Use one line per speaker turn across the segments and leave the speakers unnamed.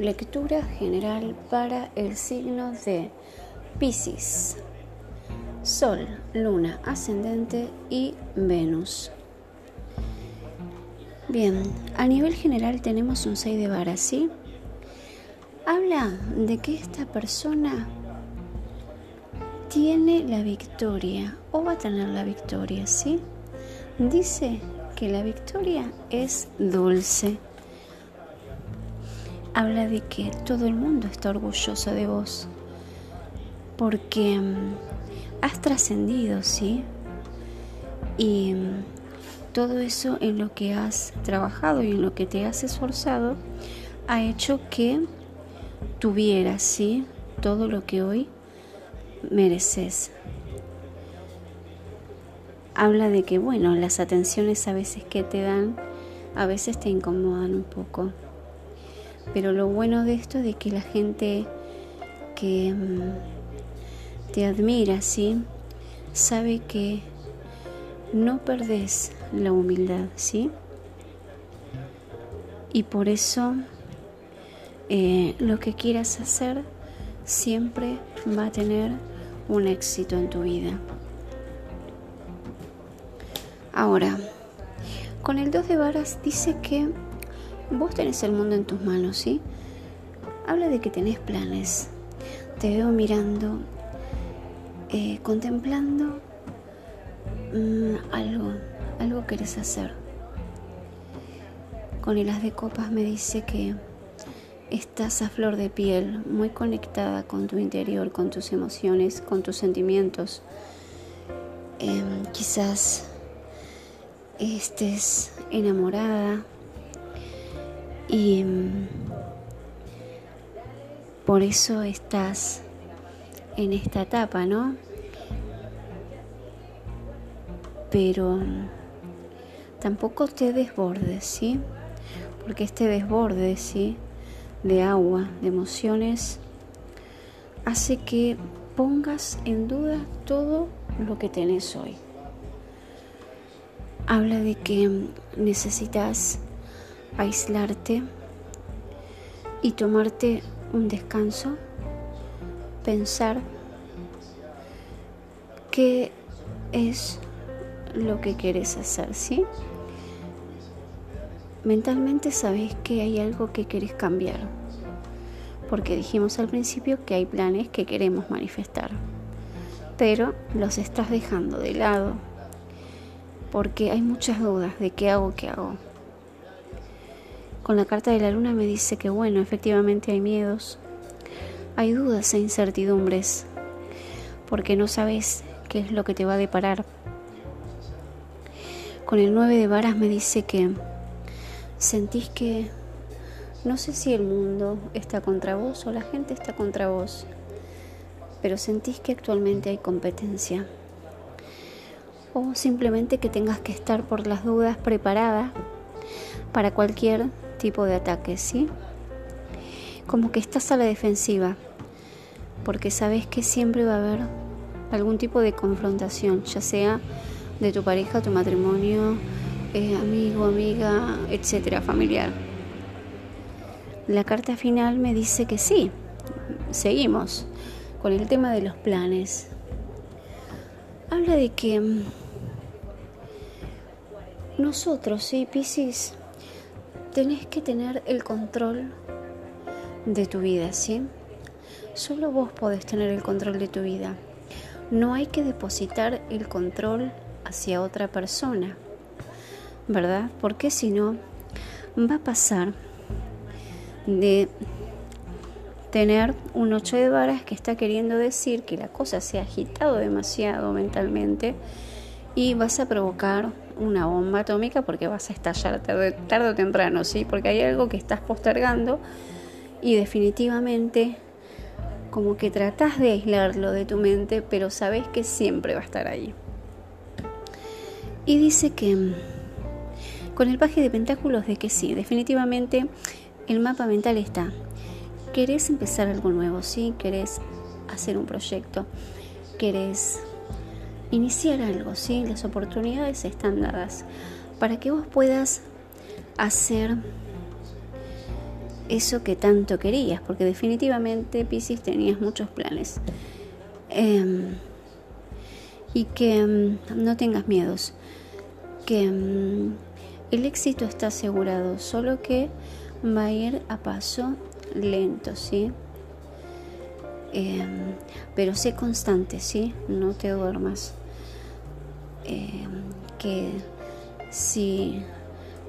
lectura general para el signo de Pisces. Sol, Luna, Ascendente y Venus. Bien, a nivel general tenemos un 6 de varas, ¿sí? Habla de que esta persona tiene la victoria o va a tener la victoria, ¿sí? Dice que la victoria es dulce. Habla de que todo el mundo está orgulloso de vos porque mm, has trascendido, ¿sí? Y mm, todo eso en lo que has trabajado y en lo que te has esforzado ha hecho que tuvieras, ¿sí? Todo lo que hoy mereces. Habla de que, bueno, las atenciones a veces que te dan, a veces te incomodan un poco. Pero lo bueno de esto es de que la gente que mm, te admira, ¿sí? Sabe que no perdés la humildad, ¿sí? Y por eso eh, lo que quieras hacer siempre va a tener un éxito en tu vida. Ahora, con el 2 de varas dice que vos tenés el mundo en tus manos, ¿sí? Habla de que tenés planes. Te veo mirando, eh, contemplando Mm, algo, algo querés hacer. Con el as de copas me dice que estás a flor de piel, muy conectada con tu interior, con tus emociones, con tus sentimientos. Em, quizás estés enamorada y em, por eso estás en esta etapa, ¿no? pero tampoco te desbordes, ¿sí? Porque este desborde, ¿sí? De agua, de emociones, hace que pongas en duda todo lo que tenés hoy. Habla de que necesitas aislarte y tomarte un descanso, pensar qué es lo que quieres hacer, ¿sí? Mentalmente sabes que hay algo que querés cambiar, porque dijimos al principio que hay planes que queremos manifestar, pero los estás dejando de lado, porque hay muchas dudas de qué hago, qué hago. Con la carta de la luna me dice que bueno, efectivamente hay miedos, hay dudas e incertidumbres, porque no sabes qué es lo que te va a deparar con el 9 de varas me dice que sentís que no sé si el mundo está contra vos o la gente está contra vos, pero sentís que actualmente hay competencia. O simplemente que tengas que estar por las dudas preparada para cualquier tipo de ataque, ¿sí? Como que estás a la defensiva, porque sabes que siempre va a haber algún tipo de confrontación, ya sea de tu pareja, tu matrimonio, eh, amigo, amiga, etcétera, familiar. La carta final me dice que sí, seguimos con el tema de los planes. Habla de que mm, nosotros, sí, Piscis, tenés que tener el control de tu vida, ¿sí? Solo vos podés tener el control de tu vida. No hay que depositar el control hacia otra persona, ¿verdad? Porque si no, va a pasar de tener un ocho de varas que está queriendo decir que la cosa se ha agitado demasiado mentalmente y vas a provocar una bomba atómica porque vas a estallar tarde, tarde o temprano, ¿sí? Porque hay algo que estás postergando y definitivamente como que tratas de aislarlo de tu mente, pero sabes que siempre va a estar ahí. Y dice que mm, con el paje de pentáculos de que sí, definitivamente el mapa mental está. Querés empezar algo nuevo, ¿sí? Querés hacer un proyecto, querés iniciar algo, ¿sí? Las oportunidades están dadas para que vos puedas hacer eso que tanto querías, porque definitivamente Pisces tenías muchos planes. Em, y que em, no tengas miedos, que em, el éxito está asegurado, solo que va a ir a paso lento, ¿sí? pero sé constante, ¿sí? No te duermas. Que si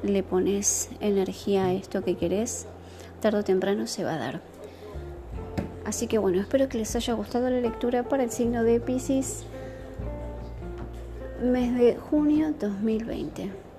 le pones energía a esto que querés, tarde o temprano se va a dar. Así que bueno, espero que les haya gustado la lectura para el signo de Pisces, mes de junio 2020.